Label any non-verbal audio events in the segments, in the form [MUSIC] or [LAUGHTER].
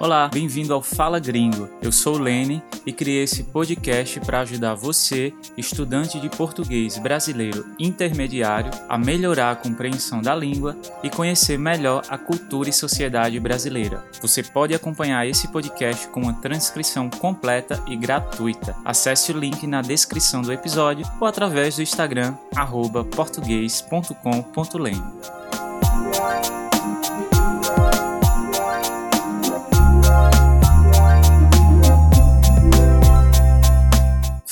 Olá, bem-vindo ao Fala Gringo. Eu sou o Lene e criei esse podcast para ajudar você, estudante de português brasileiro intermediário, a melhorar a compreensão da língua e conhecer melhor a cultura e sociedade brasileira. Você pode acompanhar esse podcast com uma transcrição completa e gratuita. Acesse o link na descrição do episódio ou através do Instagram português.com.lene.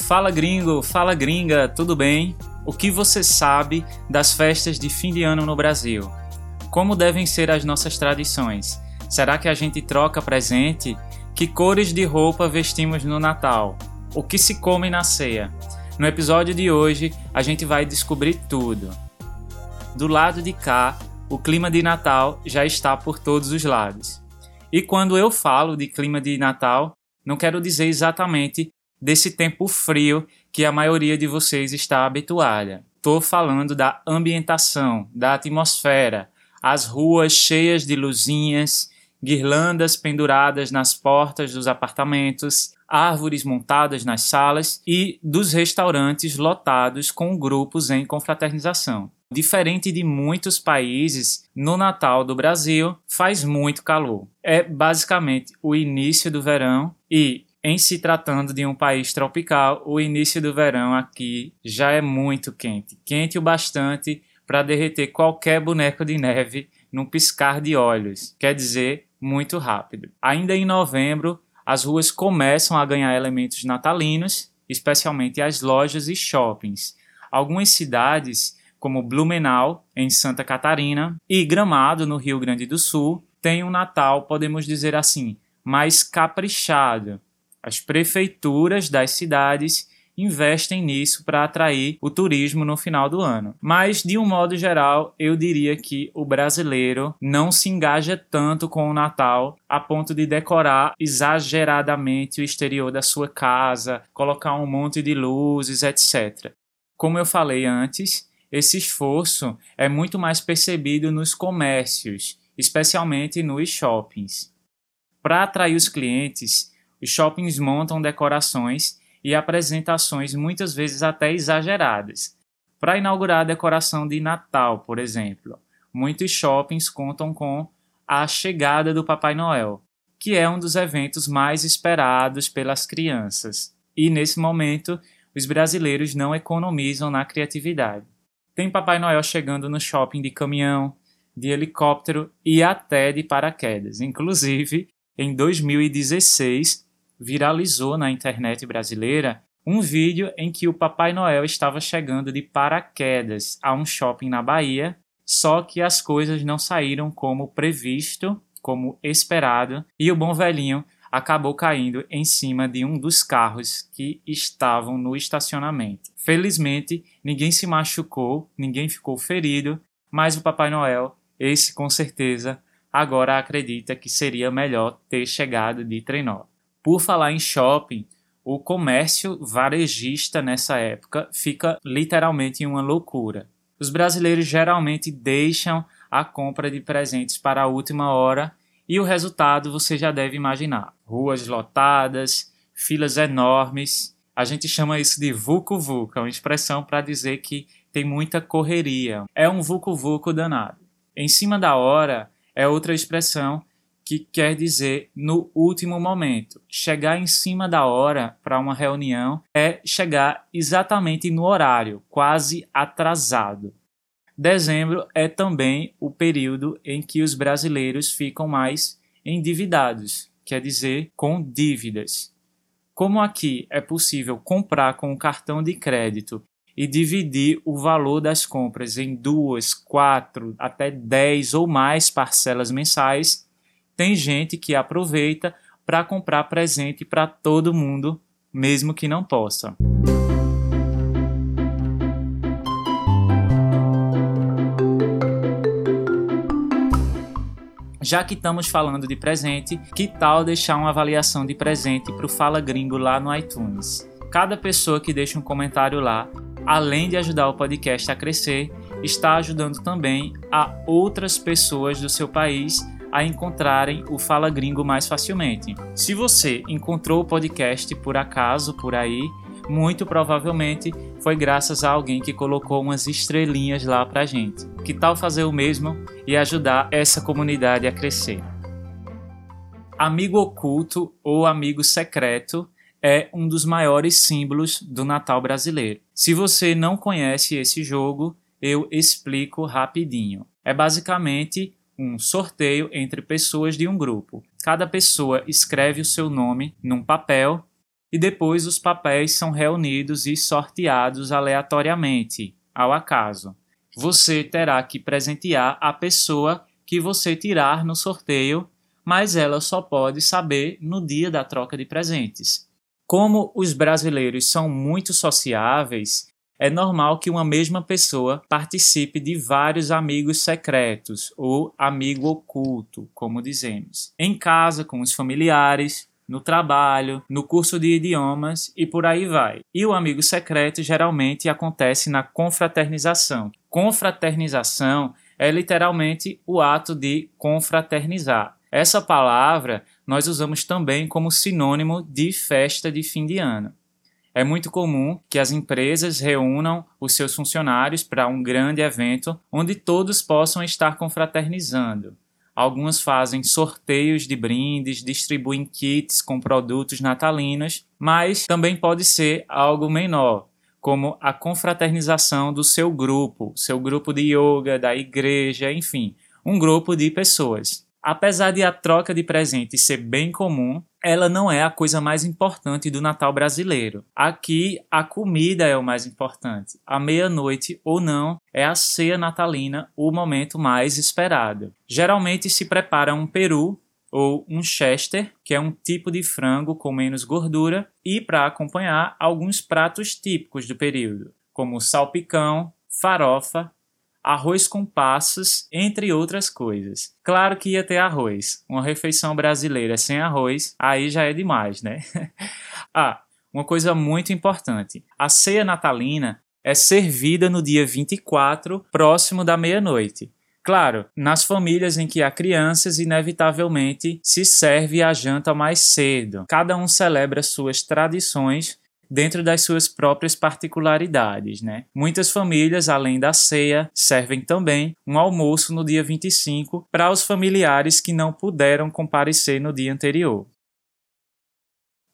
Fala gringo, fala gringa, tudo bem? O que você sabe das festas de fim de ano no Brasil? Como devem ser as nossas tradições? Será que a gente troca presente? Que cores de roupa vestimos no Natal? O que se come na ceia? No episódio de hoje, a gente vai descobrir tudo. Do lado de cá, o clima de Natal já está por todos os lados. E quando eu falo de clima de Natal, não quero dizer exatamente desse tempo frio que a maioria de vocês está habituada. Estou falando da ambientação, da atmosfera, as ruas cheias de luzinhas, guirlandas penduradas nas portas dos apartamentos, árvores montadas nas salas e dos restaurantes lotados com grupos em confraternização. Diferente de muitos países, no Natal do Brasil faz muito calor. É basicamente o início do verão e em se tratando de um país tropical, o início do verão aqui já é muito quente, quente o bastante para derreter qualquer boneco de neve num piscar de olhos, quer dizer, muito rápido. Ainda em novembro, as ruas começam a ganhar elementos natalinos, especialmente as lojas e shoppings. Algumas cidades, como Blumenau, em Santa Catarina, e Gramado, no Rio Grande do Sul, têm um Natal, podemos dizer assim, mais caprichado, as prefeituras das cidades investem nisso para atrair o turismo no final do ano. Mas, de um modo geral, eu diria que o brasileiro não se engaja tanto com o Natal a ponto de decorar exageradamente o exterior da sua casa, colocar um monte de luzes, etc. Como eu falei antes, esse esforço é muito mais percebido nos comércios, especialmente nos shoppings. Para atrair os clientes, os shoppings montam decorações e apresentações muitas vezes até exageradas. Para inaugurar a decoração de Natal, por exemplo, muitos shoppings contam com a chegada do Papai Noel, que é um dos eventos mais esperados pelas crianças. E nesse momento, os brasileiros não economizam na criatividade. Tem Papai Noel chegando no shopping de caminhão, de helicóptero e até de paraquedas. Inclusive, em 2016, viralizou na internet brasileira um vídeo em que o Papai Noel estava chegando de paraquedas a um shopping na Bahia, só que as coisas não saíram como previsto, como esperado, e o bom velhinho acabou caindo em cima de um dos carros que estavam no estacionamento. Felizmente, ninguém se machucou, ninguém ficou ferido, mas o Papai Noel, esse com certeza, agora acredita que seria melhor ter chegado de trenó. Por falar em shopping, o comércio varejista nessa época fica literalmente em uma loucura. Os brasileiros geralmente deixam a compra de presentes para a última hora e o resultado você já deve imaginar: ruas lotadas, filas enormes. A gente chama isso de vucu vucu, é uma expressão para dizer que tem muita correria. É um vucu vucu danado. Em cima da hora é outra expressão que quer dizer no último momento. Chegar em cima da hora para uma reunião é chegar exatamente no horário, quase atrasado. Dezembro é também o período em que os brasileiros ficam mais endividados, quer dizer, com dívidas. Como aqui é possível comprar com o cartão de crédito e dividir o valor das compras em duas, quatro, até dez ou mais parcelas mensais, tem gente que aproveita para comprar presente para todo mundo, mesmo que não possa. Já que estamos falando de presente, que tal deixar uma avaliação de presente para o Fala Gringo lá no iTunes? Cada pessoa que deixa um comentário lá, além de ajudar o podcast a crescer, está ajudando também a outras pessoas do seu país a encontrarem o Fala Gringo mais facilmente. Se você encontrou o podcast por acaso por aí, muito provavelmente foi graças a alguém que colocou umas estrelinhas lá pra gente. Que tal fazer o mesmo e ajudar essa comunidade a crescer? Amigo oculto ou amigo secreto é um dos maiores símbolos do Natal brasileiro. Se você não conhece esse jogo, eu explico rapidinho. É basicamente um sorteio entre pessoas de um grupo. Cada pessoa escreve o seu nome num papel e depois os papéis são reunidos e sorteados aleatoriamente, ao acaso. Você terá que presentear a pessoa que você tirar no sorteio, mas ela só pode saber no dia da troca de presentes. Como os brasileiros são muito sociáveis, é normal que uma mesma pessoa participe de vários amigos secretos ou amigo oculto, como dizemos, em casa com os familiares, no trabalho, no curso de idiomas e por aí vai. E o amigo secreto geralmente acontece na confraternização. Confraternização é literalmente o ato de confraternizar. Essa palavra nós usamos também como sinônimo de festa de fim de ano. É muito comum que as empresas reúnam os seus funcionários para um grande evento onde todos possam estar confraternizando. Algumas fazem sorteios de brindes, distribuem kits com produtos natalinos, mas também pode ser algo menor, como a confraternização do seu grupo, seu grupo de yoga, da igreja, enfim, um grupo de pessoas. Apesar de a troca de presentes ser bem comum, ela não é a coisa mais importante do Natal brasileiro. Aqui, a comida é o mais importante. A meia-noite ou não é a ceia natalina o momento mais esperado. Geralmente se prepara um peru ou um chester, que é um tipo de frango com menos gordura, e para acompanhar alguns pratos típicos do período, como salpicão, farofa, arroz com passas, entre outras coisas. Claro que ia ter arroz. Uma refeição brasileira sem arroz, aí já é demais, né? [LAUGHS] ah, uma coisa muito importante. A ceia natalina é servida no dia 24, próximo da meia-noite. Claro, nas famílias em que há crianças, inevitavelmente se serve a janta mais cedo. Cada um celebra suas tradições dentro das suas próprias particularidades, né? Muitas famílias, além da ceia, servem também um almoço no dia 25 para os familiares que não puderam comparecer no dia anterior.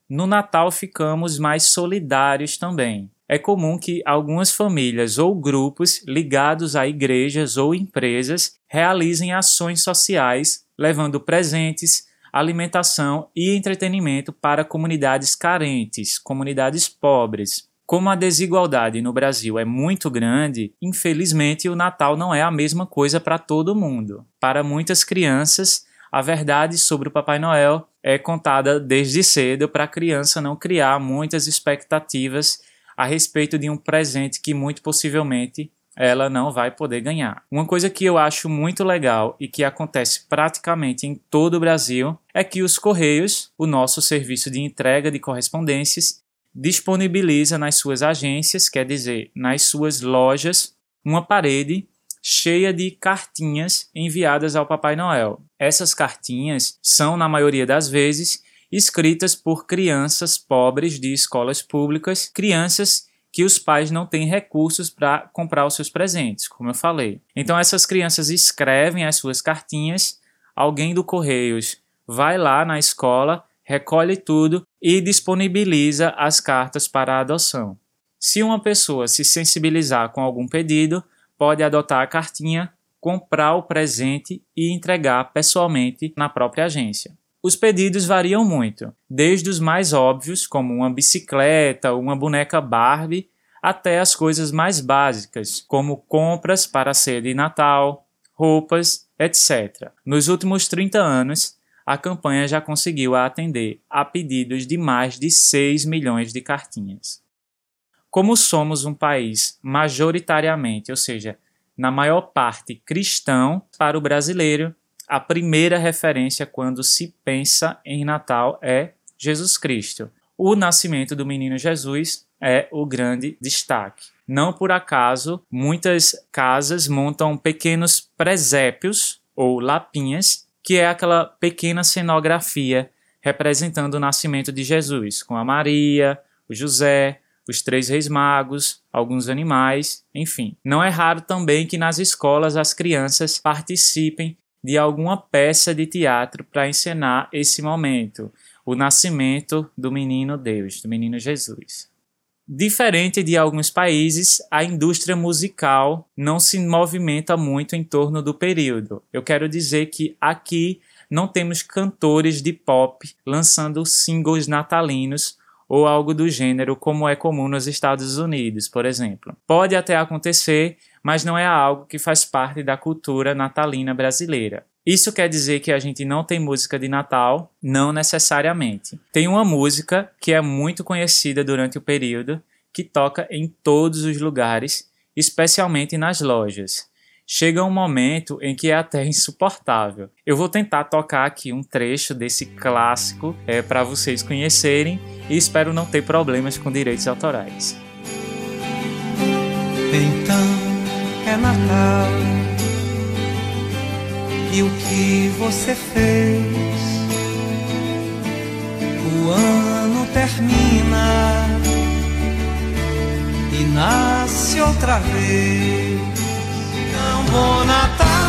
No Natal ficamos mais solidários também. É comum que algumas famílias ou grupos ligados a igrejas ou empresas realizem ações sociais, levando presentes, alimentação e entretenimento para comunidades carentes, comunidades pobres. Como a desigualdade no Brasil é muito grande, infelizmente o Natal não é a mesma coisa para todo mundo. Para muitas crianças, a verdade sobre o Papai Noel é contada desde cedo para a criança não criar muitas expectativas a respeito de um presente que muito possivelmente ela não vai poder ganhar. Uma coisa que eu acho muito legal e que acontece praticamente em todo o Brasil é que os Correios, o nosso serviço de entrega de correspondências, disponibiliza nas suas agências, quer dizer, nas suas lojas, uma parede cheia de cartinhas enviadas ao Papai Noel. Essas cartinhas são, na maioria das vezes, escritas por crianças pobres de escolas públicas, crianças que os pais não têm recursos para comprar os seus presentes, como eu falei. Então essas crianças escrevem as suas cartinhas, alguém do Correios vai lá na escola, recolhe tudo e disponibiliza as cartas para a adoção. Se uma pessoa se sensibilizar com algum pedido, pode adotar a cartinha, comprar o presente e entregar pessoalmente na própria agência. Os pedidos variam muito, desde os mais óbvios, como uma bicicleta ou uma boneca Barbie, até as coisas mais básicas, como compras para a ceia de Natal, roupas, etc. Nos últimos 30 anos, a campanha já conseguiu atender a pedidos de mais de 6 milhões de cartinhas. Como somos um país majoritariamente, ou seja, na maior parte cristão, para o brasileiro, a primeira referência quando se pensa em Natal é Jesus Cristo. O nascimento do menino Jesus é o grande destaque. Não por acaso, muitas casas montam pequenos presépios ou lapinhas que é aquela pequena cenografia representando o nascimento de Jesus, com a Maria, o José, os três reis magos, alguns animais, enfim. Não é raro também que nas escolas as crianças participem de alguma peça de teatro para encenar esse momento, o nascimento do menino Deus, do menino Jesus. Diferente de alguns países, a indústria musical não se movimenta muito em torno do período. Eu quero dizer que aqui não temos cantores de pop lançando singles natalinos ou algo do gênero, como é comum nos Estados Unidos, por exemplo. Pode até acontecer, mas não é algo que faz parte da cultura natalina brasileira. Isso quer dizer que a gente não tem música de Natal? Não necessariamente. Tem uma música que é muito conhecida durante o período, que toca em todos os lugares, especialmente nas lojas. Chega um momento em que é até insuportável. Eu vou tentar tocar aqui um trecho desse clássico é, para vocês conhecerem e espero não ter problemas com direitos autorais. Natal e o que você fez. O ano termina e nasce outra vez. Não bom Natal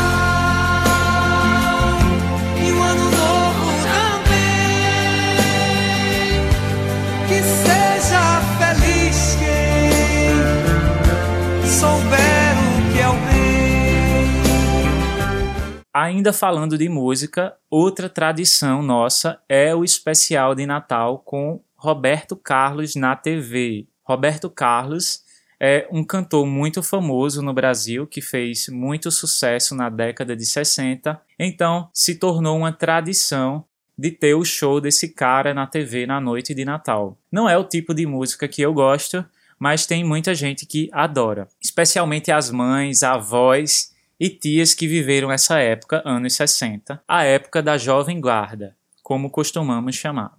Ainda falando de música, outra tradição nossa é o especial de Natal com Roberto Carlos na TV. Roberto Carlos é um cantor muito famoso no Brasil que fez muito sucesso na década de 60, então se tornou uma tradição de ter o show desse cara na TV na noite de Natal. Não é o tipo de música que eu gosto, mas tem muita gente que adora, especialmente as mães, avós e tias que viveram essa época, anos 60, a época da Jovem Guarda, como costumamos chamar.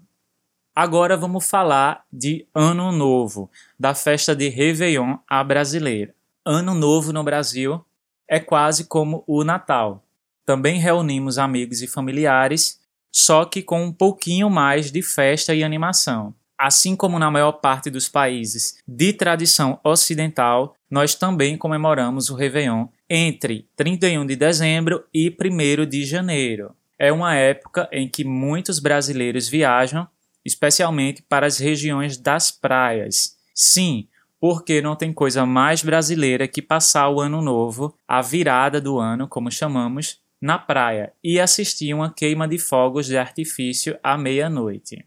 Agora vamos falar de Ano Novo, da festa de Réveillon à brasileira. Ano Novo no Brasil é quase como o Natal. Também reunimos amigos e familiares, só que com um pouquinho mais de festa e animação. Assim como na maior parte dos países de tradição ocidental, nós também comemoramos o Réveillon entre 31 de dezembro e 1 de janeiro. É uma época em que muitos brasileiros viajam, especialmente para as regiões das praias. Sim, porque não tem coisa mais brasileira que passar o ano novo, a virada do ano, como chamamos, na praia e assistir uma queima de fogos de artifício à meia-noite.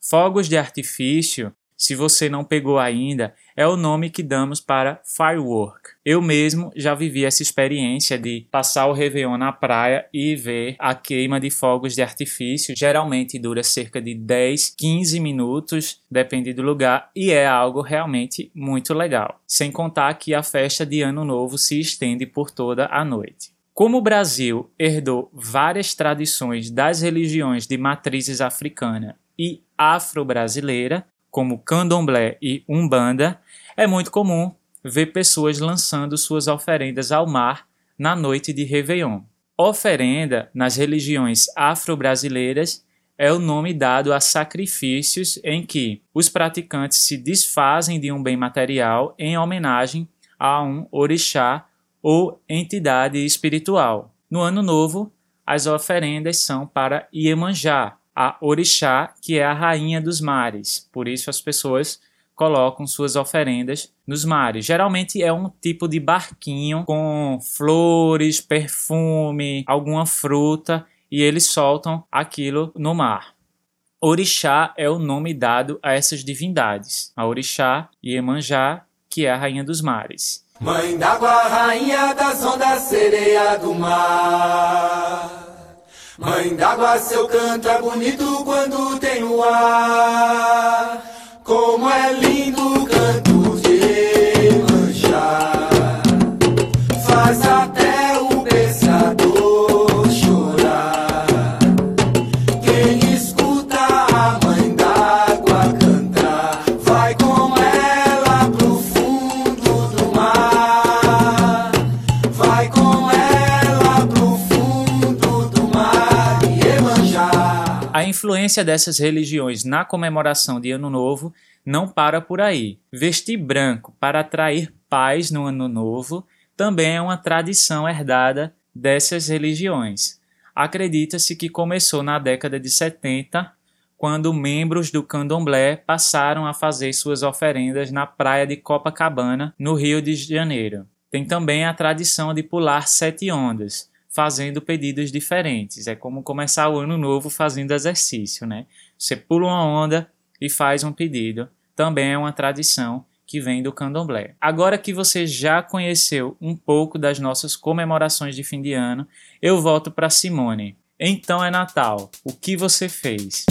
Fogos de artifício, se você não pegou ainda, é o nome que damos para firework. Eu mesmo já vivi essa experiência de passar o Réveillon na praia e ver a queima de fogos de artifício. Geralmente dura cerca de 10, 15 minutos, depende do lugar, e é algo realmente muito legal. Sem contar que a festa de Ano Novo se estende por toda a noite. Como o Brasil herdou várias tradições das religiões de matrizes africana e afro-brasileira, como candomblé e umbanda, é muito comum ver pessoas lançando suas oferendas ao mar na noite de Réveillon. Oferenda, nas religiões afro-brasileiras, é o nome dado a sacrifícios em que os praticantes se desfazem de um bem material em homenagem a um orixá ou entidade espiritual. No Ano Novo, as oferendas são para Iemanjá, a orixá, que é a rainha dos mares. Por isso as pessoas colocam suas oferendas nos mares. Geralmente é um tipo de barquinho com flores, perfume, alguma fruta e eles soltam aquilo no mar. Orixá é o nome dado a essas divindades. A Orixá e Emanjá, que é a rainha dos mares. Mãe d'água, rainha das ondas, sereia do mar. Mãe d'água, seu canto é bonito quando tem o ar. Como é lindo o canto de manchar. Faz até o pensador chorar. Quem escuta a mãe d'água cantar, vai com ela pro fundo do mar. Vai com influência dessas religiões na comemoração de Ano Novo não para por aí. Vestir branco para atrair paz no Ano Novo também é uma tradição herdada dessas religiões. Acredita-se que começou na década de 70, quando membros do candomblé passaram a fazer suas oferendas na praia de Copacabana, no Rio de Janeiro. Tem também a tradição de pular sete ondas, fazendo pedidos diferentes. É como começar o ano novo fazendo exercício, né? Você pula uma onda e faz um pedido. Também é uma tradição que vem do candomblé. Agora que você já conheceu um pouco das nossas comemorações de fim de ano, eu volto para Simone. Então é Natal. O que você fez?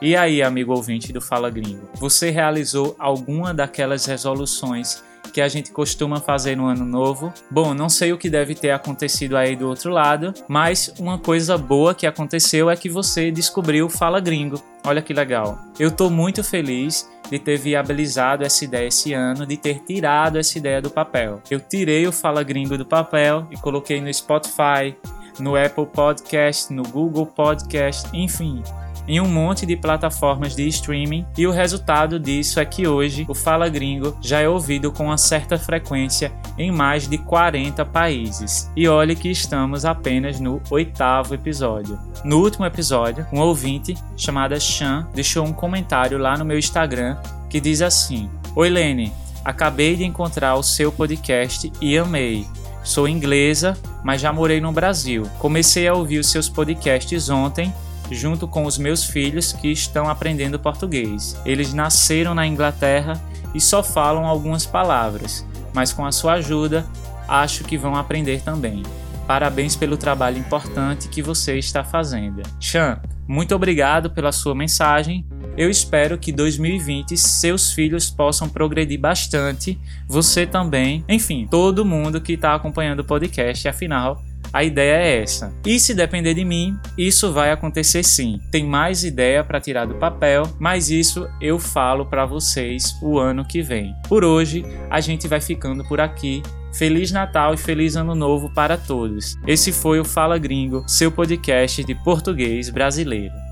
E aí, amigo ouvinte do Fala Gringo, você realizou alguma daquelas resoluções que a gente costuma fazer no ano novo. Bom, não sei o que deve ter acontecido aí do outro lado, mas uma coisa boa que aconteceu é que você descobriu o Fala Gringo. Olha que legal. Eu tô muito feliz de ter viabilizado essa ideia esse ano, de ter tirado essa ideia do papel. Eu tirei o Fala Gringo do papel e coloquei no Spotify, no Apple Podcast, no Google Podcast, enfim, em um monte de plataformas de streaming e o resultado disso é que hoje o Fala Gringo já é ouvido com uma certa frequência em mais de 40 países. E olhe que estamos apenas no oitavo episódio. No último episódio, um ouvinte chamada Chan deixou um comentário lá no meu Instagram que diz assim: Oi Lene, acabei de encontrar o seu podcast e amei. Sou inglesa, mas já morei no Brasil. Comecei a ouvir os seus podcasts ontem junto com os meus filhos que estão aprendendo português. Eles nasceram na Inglaterra e só falam algumas palavras, mas com a sua ajuda, acho que vão aprender também. Parabéns pelo trabalho importante que você está fazendo. Chan, muito obrigado pela sua mensagem. Eu espero que 2020 seus filhos possam progredir bastante, você também, enfim, todo mundo que está acompanhando o podcast, afinal, a ideia é essa. E se depender de mim, isso vai acontecer sim. Tem mais ideia para tirar do papel, mas isso eu falo para vocês o ano que vem. Por hoje, a gente vai ficando por aqui. Feliz Natal e feliz Ano Novo para todos. Esse foi o Fala Gringo, seu podcast de português brasileiro.